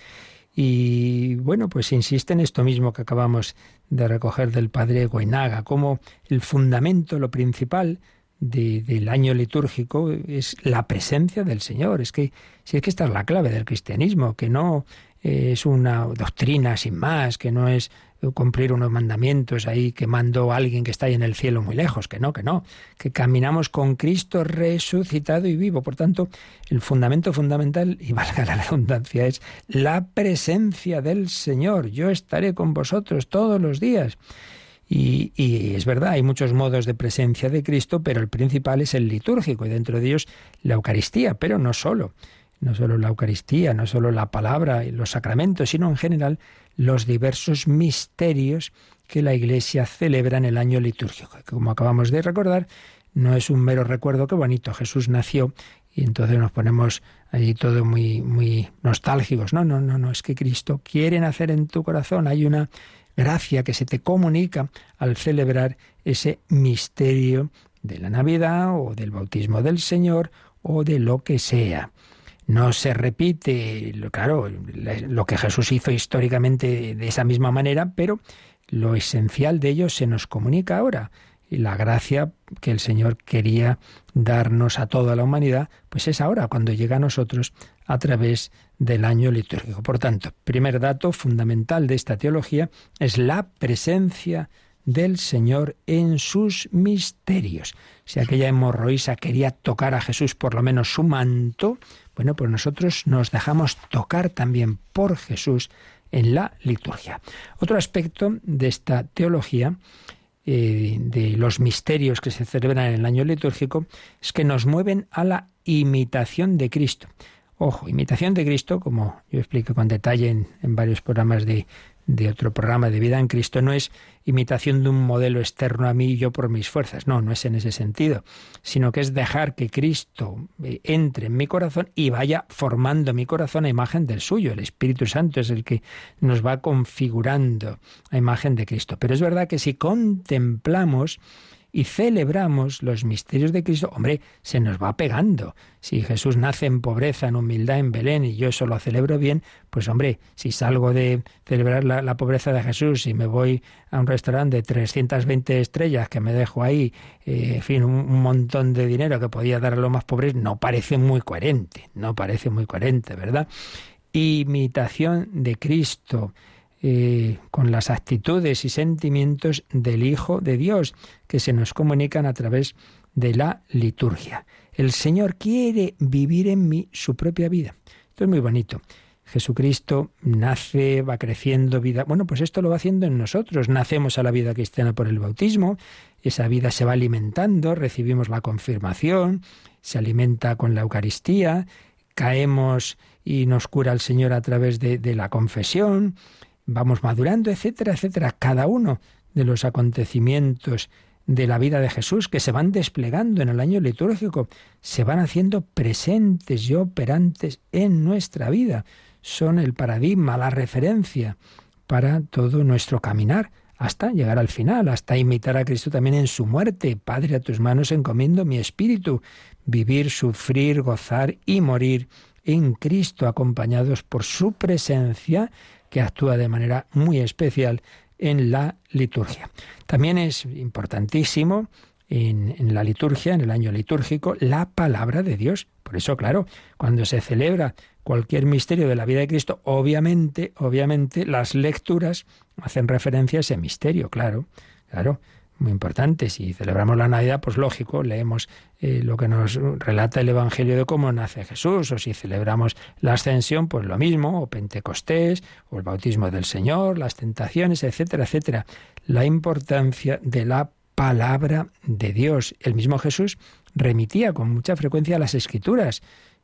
Y bueno, pues insiste en esto mismo que acabamos de recoger del padre Goenaga, como el fundamento, lo principal de, del año litúrgico es la presencia del Señor. Es que, si es que esta es la clave del cristianismo, que no es una doctrina sin más, que no es cumplir unos mandamientos ahí que mandó alguien que está ahí en el cielo muy lejos, que no, que no, que caminamos con Cristo resucitado y vivo. Por tanto, el fundamento fundamental, y valga la redundancia, es la presencia del Señor. Yo estaré con vosotros todos los días. Y, y, es verdad, hay muchos modos de presencia de Cristo, pero el principal es el litúrgico y dentro de ellos la Eucaristía, pero no solo, no solo la Eucaristía, no solo la palabra y los sacramentos, sino en general los diversos misterios que la Iglesia celebra en el año litúrgico. Como acabamos de recordar, no es un mero recuerdo que bonito, Jesús nació y entonces nos ponemos ahí todo muy muy nostálgicos. No, no, no, no, es que Cristo quiere nacer en tu corazón, hay una gracia que se te comunica al celebrar ese misterio de la Navidad o del bautismo del Señor o de lo que sea. No se repite, claro, lo que Jesús hizo históricamente de esa misma manera, pero lo esencial de ello se nos comunica ahora. Y la gracia que el Señor quería darnos a toda la humanidad, pues es ahora, cuando llega a nosotros a través del año litúrgico. Por tanto, primer dato fundamental de esta teología es la presencia del Señor en sus misterios. Si aquella hemorroísa quería tocar a Jesús por lo menos su manto, bueno, pues nosotros nos dejamos tocar también por Jesús en la liturgia. Otro aspecto de esta teología, eh, de los misterios que se celebran en el año litúrgico, es que nos mueven a la imitación de Cristo. Ojo, imitación de Cristo, como yo explico con detalle en, en varios programas de, de otro programa de vida en Cristo no es imitación de un modelo externo a mí y yo por mis fuerzas. No, no es en ese sentido, sino que es dejar que Cristo eh, entre en mi corazón y vaya formando mi corazón a imagen del suyo. El Espíritu Santo es el que nos va configurando a imagen de Cristo. Pero es verdad que si contemplamos y celebramos los misterios de Cristo, hombre, se nos va pegando. Si Jesús nace en pobreza, en humildad en Belén y yo eso lo celebro bien, pues hombre, si salgo de celebrar la, pobreza de Jesús y me voy a un restaurante de 320 estrellas que me dejo ahí, eh, en fin, un, un, montón de dinero que podía dar a los más pobres, no parece muy coherente, no parece muy coherente, ¿verdad? Imitación de Cristo eh, con las actitudes y sentimientos del Hijo de Dios que se nos comunican a través de la liturgia. El Señor quiere vivir en mí su propia vida. Esto es muy bonito. Jesucristo nace, va creciendo vida. Bueno, pues esto lo va haciendo en nosotros. Nacemos a la vida cristiana por el bautismo, esa vida se va alimentando, recibimos la confirmación, se alimenta con la Eucaristía, caemos y nos cura el Señor a través de, de la confesión, vamos madurando, etcétera, etcétera. Cada uno de los acontecimientos de la vida de Jesús que se van desplegando en el año litúrgico, se van haciendo presentes y operantes en nuestra vida. Son el paradigma, la referencia para todo nuestro caminar hasta llegar al final, hasta imitar a Cristo también en su muerte. Padre, a tus manos encomiendo mi espíritu, vivir, sufrir, gozar y morir en Cristo, acompañados por su presencia, que actúa de manera muy especial en la liturgia. También es importantísimo en, en, la liturgia, en el año litúrgico, la palabra de Dios. Por eso, claro, cuando se celebra cualquier misterio de la vida de Cristo, obviamente, obviamente, las lecturas hacen referencia a ese misterio, claro, claro muy importante. Si celebramos la Navidad, pues lógico, leemos eh, lo que nos relata el Evangelio de cómo nace Jesús, o si celebramos la Ascensión, pues lo mismo, o Pentecostés, o el bautismo del Señor, las tentaciones, etcétera, etcétera. La importancia de la palabra de Dios. El mismo Jesús remitía con mucha frecuencia a las Escrituras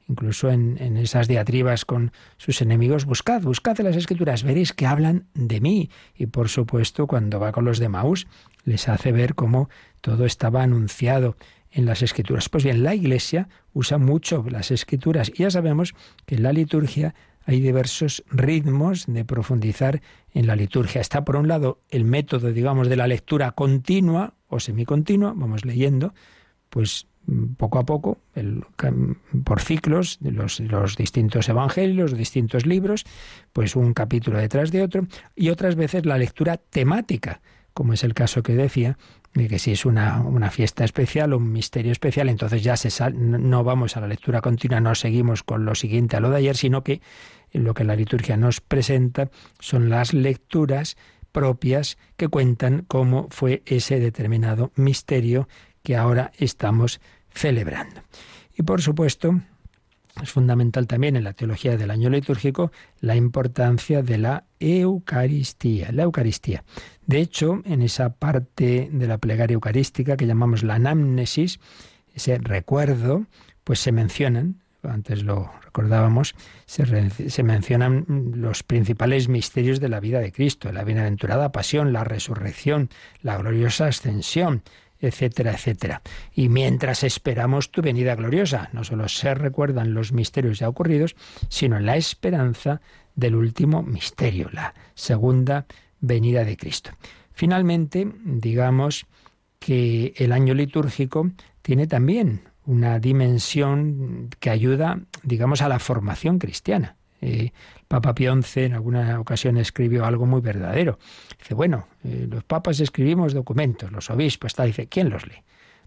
incluso en, en, esas diatribas con sus enemigos, buscad, buscad las escrituras, veréis que hablan de mí. Y por supuesto, cuando va con los de Maús, les hace ver cómo todo estaba anunciado en las escrituras. Pues bien, la Iglesia usa mucho las escrituras y ya sabemos que en la liturgia hay diversos ritmos de profundizar en la liturgia. Está por un lado el método, digamos, de la lectura continua o semicontinua, vamos leyendo, pues poco a poco, por ciclos, los, los distintos evangelios, los distintos libros, pues un capítulo detrás de otro, y otras veces la lectura temática, como es el caso que decía, de que si es una, una fiesta especial o un misterio especial, entonces ya se no vamos a la lectura continua, no seguimos con lo siguiente a lo de ayer, sino que lo que la liturgia nos presenta son las lecturas propias que cuentan cómo fue ese determinado misterio que ahora estamos celebrando. Y por supuesto, es fundamental también en la teología del año litúrgico la importancia de la Eucaristía, la Eucaristía. De hecho, en esa parte de la plegaria eucarística que llamamos la anamnesis, ese recuerdo, pues se mencionan, antes lo recordábamos, se, se, mencionan los principales misterios de la vida de Cristo, la bienaventurada pasión, la resurrección, la gloriosa ascensión, etcétera, etcétera. Y mientras esperamos tu venida gloriosa, no solo se recuerdan los misterios ya ocurridos, sino la esperanza del último misterio, la segunda venida de Cristo. Finalmente, digamos que el año litúrgico tiene también una dimensión que ayuda, digamos, a la formación cristiana. Eh, Papa Pío XI en alguna ocasión escribió algo muy verdadero. Dice, bueno, eh, los papas escribimos documentos, los obispos, está, dice, ¿quién los lee?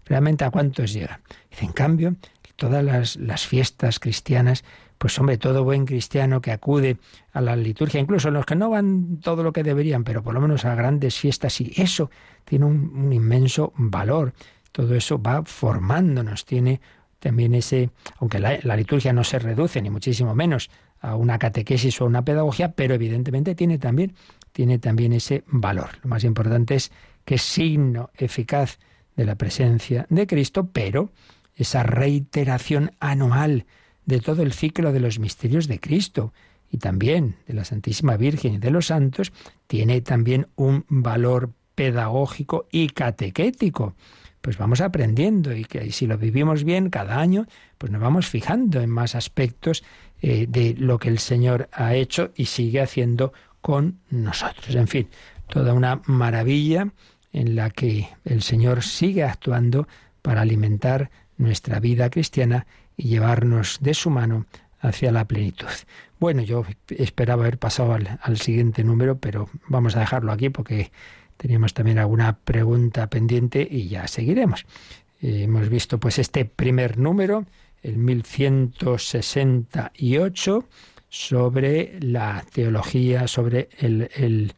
Realmente a cuántos llega. Dice, en cambio, todas las, las fiestas cristianas, pues hombre, todo buen cristiano que acude a la liturgia, incluso los que no van todo lo que deberían, pero por lo menos a grandes fiestas, y eso tiene un, inmenso valor. Todo eso va formándonos, tiene también ese, aunque la, liturgia no se reduce, ni muchísimo menos, a una catequesis o una pedagogía, pero evidentemente tiene también, tiene también ese valor. Lo más importante es que es signo eficaz de la presencia de Cristo, pero esa reiteración anual de todo el ciclo de los misterios de Cristo y también de la Santísima Virgen y de los santos, tiene también un valor pedagógico y catequético. Pues vamos aprendiendo y que si lo vivimos bien cada año, pues nos vamos fijando en más aspectos eh, de lo que el Señor ha hecho y sigue haciendo con nosotros. En fin, toda una maravilla en la que el Señor sigue actuando para alimentar nuestra vida cristiana y llevarnos de su mano hacia la plenitud. Bueno, yo esperaba haber pasado al, siguiente número, pero vamos a dejarlo aquí porque teníamos también alguna pregunta pendiente y ya seguiremos. Eh, hemos visto pues este primer número el 1168, sobre la teología, sobre el, el,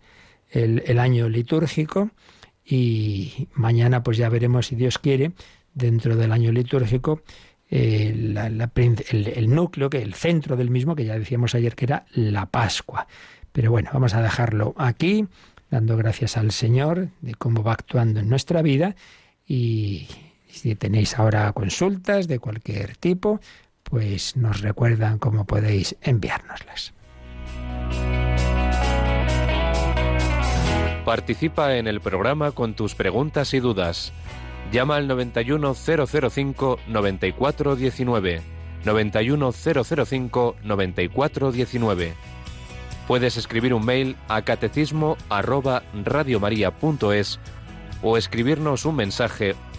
el, año litúrgico. Y mañana pues ya veremos, si Dios quiere, dentro del año litúrgico, eh, la, el, el, núcleo, que el centro del mismo, que ya decíamos ayer que era la Pascua. Pero bueno, vamos a dejarlo aquí, dando gracias al Señor de cómo va actuando en nuestra vida y, si tenéis ahora consultas de cualquier tipo, pues nos recuerdan cómo podéis enviárnoslas. Participa en el programa con tus preguntas y dudas. Llama al 91005 9419. 91005 9419. Puedes escribir un mail a catecismo o escribirnos un mensaje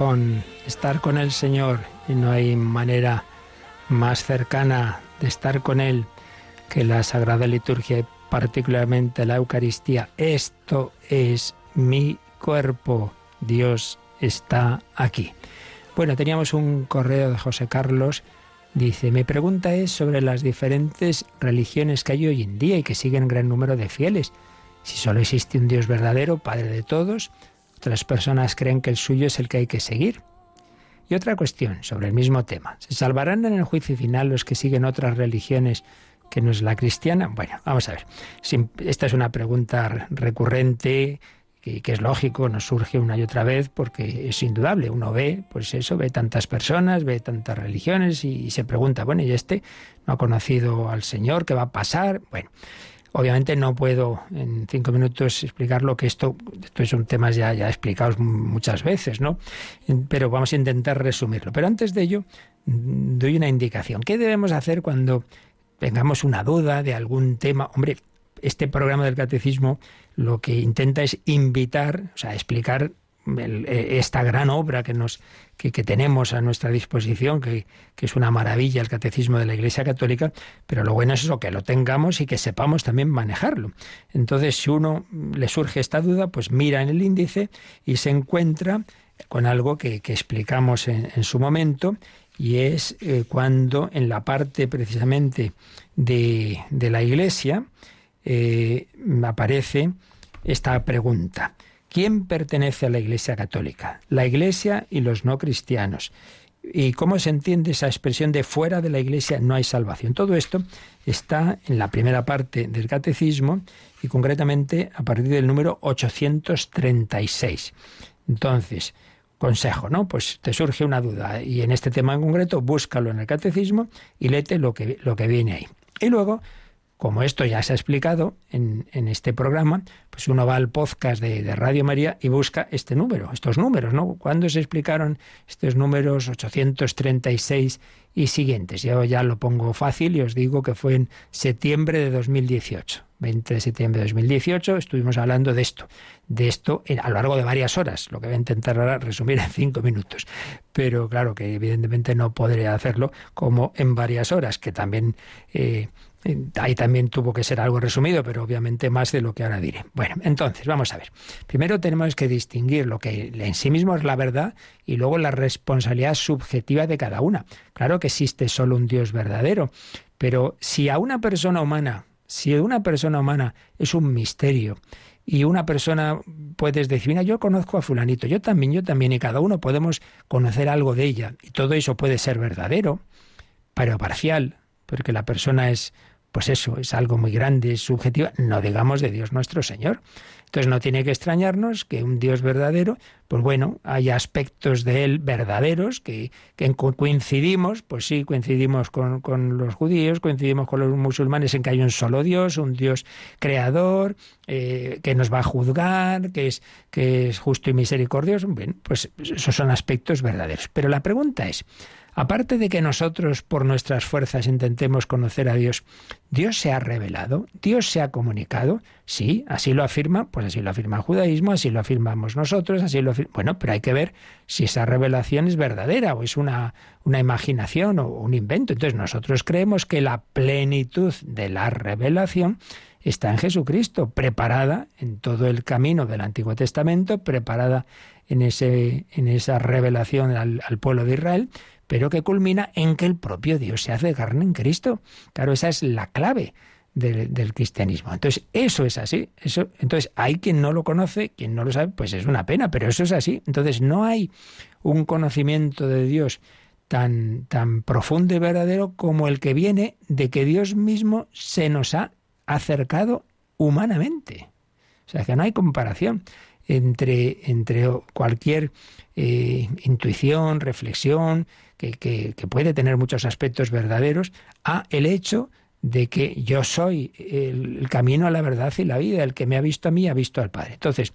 corazón, estar con el Señor y no hay manera más cercana de estar con Él que la Sagrada Liturgia y particularmente la Eucaristía. Esto es mi cuerpo. Dios está aquí. Bueno, teníamos un correo de José Carlos. Dice, mi pregunta es sobre las diferentes religiones que hay hoy en día y que siguen gran número de fieles. Si solo existe un Dios verdadero, Padre de todos, otras personas creen que el suyo es el que hay que seguir. Y otra cuestión sobre el mismo tema. ¿Se salvarán en el juicio final los que siguen otras religiones que no es la cristiana? Bueno, vamos a ver. Esta es una pregunta recurrente que, es lógico, nos surge una y otra vez porque es indudable. Uno ve, pues eso, ve tantas personas, ve tantas religiones y, se pregunta, bueno, ¿y este no ha conocido al Señor? ¿Qué va a pasar? Bueno. Obviamente no puedo en cinco minutos explicar lo que esto, esto son temas ya, ya explicados muchas veces, ¿no? Pero vamos a intentar resumirlo. Pero antes de ello, doy una indicación. ¿Qué debemos hacer cuando tengamos una duda de algún tema? Hombre, este programa del catecismo lo que intenta es invitar, o sea, explicar eh, esta gran obra que nos que, tenemos a nuestra disposición, que, que, es una maravilla el catecismo de la Iglesia Católica, pero lo bueno es eso, que lo tengamos y que sepamos también manejarlo. Entonces, si uno le surge esta duda, pues mira en el índice y se encuentra con algo que, explicamos en, su momento, y es eh, cuando en la parte precisamente de, de la Iglesia eh, aparece esta pregunta. ¿Quién pertenece a la Iglesia Católica? La Iglesia y los no cristianos. ¿Y cómo se entiende esa expresión de fuera de la Iglesia no hay salvación? Todo esto está en la primera parte del Catecismo y concretamente a partir del número 836. Entonces, consejo, ¿no? Pues te surge una duda y en este tema en concreto búscalo en el Catecismo y léete lo que, lo que viene ahí. Y luego como esto ya se ha explicado en, este programa, pues uno va al podcast de, Radio María y busca este número, estos números, ¿no? ¿Cuándo se explicaron estos números 836 y siguientes? Yo ya lo pongo fácil y os digo que fue en septiembre de 2018. 20 de septiembre de 2018 estuvimos hablando de esto, de esto a lo largo de varias horas, lo que voy a intentar ahora resumir en cinco minutos. Pero claro que evidentemente no podré hacerlo como en varias horas, que también eh, Ahí también tuvo que ser algo resumido, pero obviamente más de lo que ahora diré. Bueno, entonces, vamos a ver. Primero tenemos que distinguir lo que en sí mismo es la verdad y luego la responsabilidad subjetiva de cada una. Claro que existe solo un Dios verdadero, pero si a una persona humana, si una persona humana es un misterio, y una persona puedes decir, mira, yo conozco a fulanito, yo también, yo también, y cada uno podemos conocer algo de ella, y todo eso puede ser verdadero, pero parcial, porque la persona es pues eso, es algo muy grande, es subjetiva, no digamos de Dios nuestro Señor. Entonces no tiene que extrañarnos que un Dios verdadero, pues bueno, hay aspectos de él verdaderos que, que coincidimos, pues sí, coincidimos con, con, los judíos, coincidimos con los musulmanes en que hay un solo Dios, un Dios creador, eh, que nos va a juzgar, que es, que es justo y misericordioso. Bien, pues esos son aspectos verdaderos. Pero la pregunta es, Aparte de que nosotros por nuestras fuerzas intentemos conocer a Dios, ¿Dios se ha revelado? ¿Dios se ha comunicado? Sí, así lo afirma, pues así lo afirma el judaísmo, así lo afirmamos nosotros, así lo afirma... Bueno, pero hay que ver si esa revelación es verdadera o es una, una imaginación o un invento. Entonces nosotros creemos que la plenitud de la revelación está en Jesucristo, preparada en todo el camino del Antiguo Testamento, preparada en, ese, en esa revelación al, al pueblo de Israel, pero que culmina en que el propio Dios se hace carne en Cristo. Claro, esa es la clave del, cristianismo. Entonces, eso es así. Eso, entonces, hay quien no lo conoce, quien no lo sabe, pues es una pena, pero eso es así. Entonces, no hay un conocimiento de Dios tan, tan profundo y verdadero como el que viene de que Dios mismo se nos ha acercado humanamente. O sea, que no hay comparación entre, entre cualquier eh, intuición, reflexión, que, puede tener muchos aspectos verdaderos, a el hecho de que yo soy el, camino a la verdad y la vida, el que me ha visto a mí ha visto al Padre. Entonces,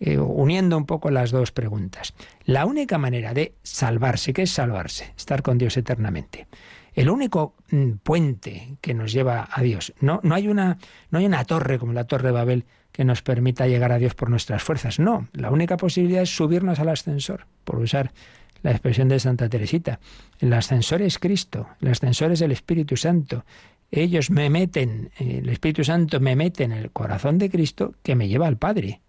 eh, uniendo un poco las dos preguntas, la única manera de salvarse, ¿qué es salvarse? Estar con Dios eternamente. El único mm, puente que nos lleva a Dios. No, no, hay una, no hay una torre como la Torre de Babel que nos permita llegar a Dios por nuestras fuerzas. No, la única posibilidad es subirnos al ascensor, por usar la expresión de Santa Teresita. El ascensor es Cristo, el ascensor es el Espíritu Santo. Ellos me meten, el Espíritu Santo me mete en el corazón de Cristo que me lleva al Padre,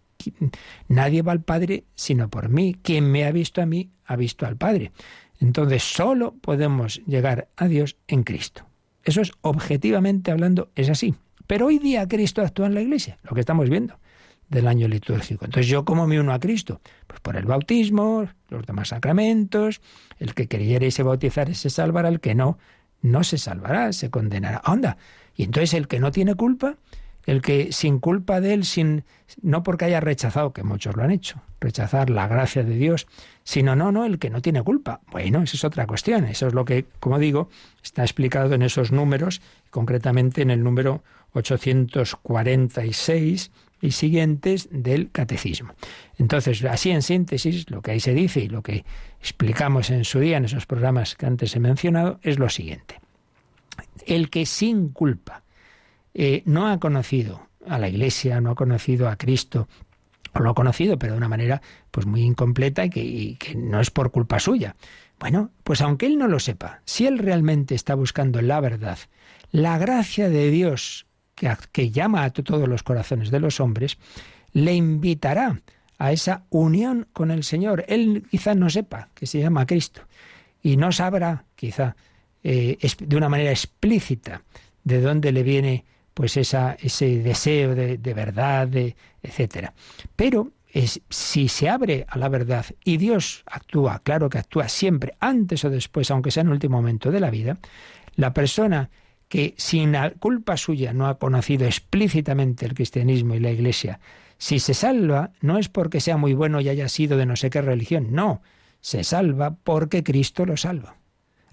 nadie va al Padre sino por mí. Quien me ha visto a mí, ha visto al Padre. Entonces solo podemos llegar a Dios en Cristo. Eso es objetivamente hablando, es así. Pero hoy día Cristo actúa en la iglesia, lo que estamos viendo del año litúrgico. Entonces, ¿yo cómo me uno a Cristo? Pues por el bautismo, los demás sacramentos, el que creyere y se bautizare se salvará, el que no, no se salvará, se condenará. Onda. Y entonces el que no tiene culpa, el que sin culpa de él, sin no porque haya rechazado, que muchos lo han hecho, rechazar la gracia de Dios, sino no, no, el que no tiene culpa. Bueno, esa es otra cuestión. Eso es lo que, como digo, está explicado en esos números, concretamente en el número 846 y siguientes del catecismo. Entonces, así en síntesis, lo que ahí se dice y lo que explicamos en su día en esos programas que antes he mencionado es lo siguiente. El que sin culpa eh, no ha conocido a la Iglesia, no ha conocido a Cristo, o lo ha conocido, pero de una manera pues muy incompleta y que, y que no es por culpa suya. Bueno, pues aunque él no lo sepa, si él realmente está buscando la verdad, la gracia de Dios que, llama a todos los corazones de los hombres, le invitará a esa unión con el Señor. Él quizá no sepa que se llama Cristo y no sabrá quizá eh, de una manera explícita de dónde le viene pues esa, ese deseo de, verdad, de, etcétera. Pero si se abre a la verdad y Dios actúa, claro que actúa siempre, antes o después, aunque sea en el último momento de la vida, la persona que sin culpa suya no ha conocido explícitamente el cristianismo y la Iglesia, si se salva no es porque sea muy bueno y haya sido de no sé qué religión, no, se salva porque Cristo lo salva.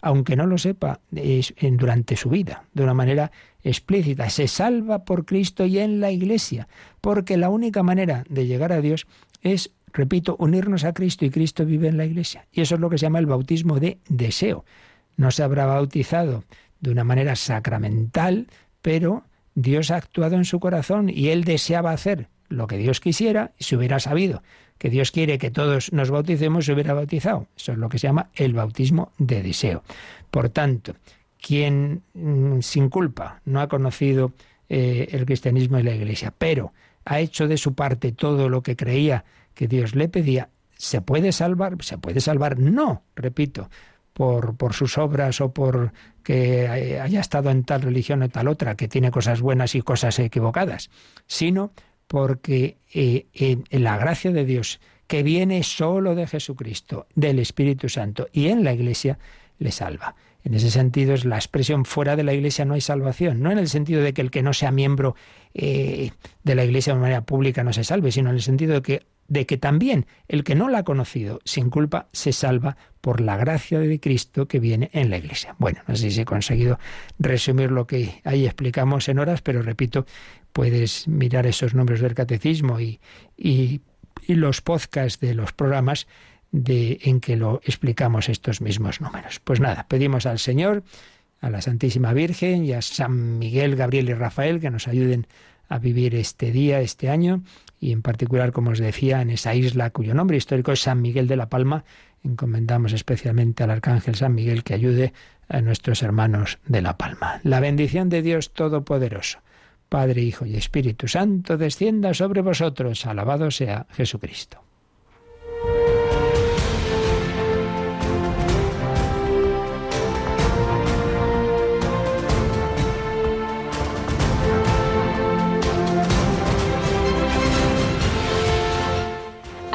Aunque no lo sepa durante su vida, de una manera explícita, se salva por Cristo y en la Iglesia, porque la única manera de llegar a Dios es, repito, unirnos a Cristo y Cristo vive en la Iglesia. Y eso es lo que se llama el bautismo de deseo. No se habrá bautizado de una manera sacramental, pero Dios ha actuado en su corazón y él deseaba hacer lo que Dios quisiera y si hubiera sabido que Dios quiere que todos nos bauticemos, se hubiera bautizado. Eso es lo que se llama el bautismo de deseo. Por tanto, quien mm, sin culpa no ha conocido eh, el cristianismo y la iglesia, pero ha hecho de su parte todo lo que creía que Dios le pedía, ¿se puede salvar? ¿Se puede salvar? No, repito, por, sus obras o por que haya estado en tal religión o tal otra, que tiene cosas buenas y cosas equivocadas, sino porque eh, la gracia de Dios, que viene solo de Jesucristo, del Espíritu Santo y en la Iglesia, le salva. En ese sentido es la expresión fuera de la Iglesia no hay salvación, no en el sentido de que el que no sea miembro eh, de la Iglesia de manera pública no se salve, sino en el sentido de que de que también el que no la ha conocido sin culpa se salva por la gracia de Cristo que viene en la Iglesia. Bueno, no sé si he conseguido resumir lo que ahí explicamos en horas, pero repito, puedes mirar esos nombres del catecismo y, y, los podcasts de los programas de, en que lo explicamos estos mismos números. Pues nada, pedimos al Señor, a la Santísima Virgen y a San Miguel, Gabriel y Rafael que nos ayuden a vivir este día, este año, y en particular, como os decía, en esa isla cuyo nombre histórico es San Miguel de la Palma, encomendamos especialmente al Arcángel San Miguel que ayude a nuestros hermanos de la Palma. La bendición de Dios Todopoderoso, Padre, Hijo y Espíritu Santo, descienda sobre vosotros. Alabado sea Jesucristo.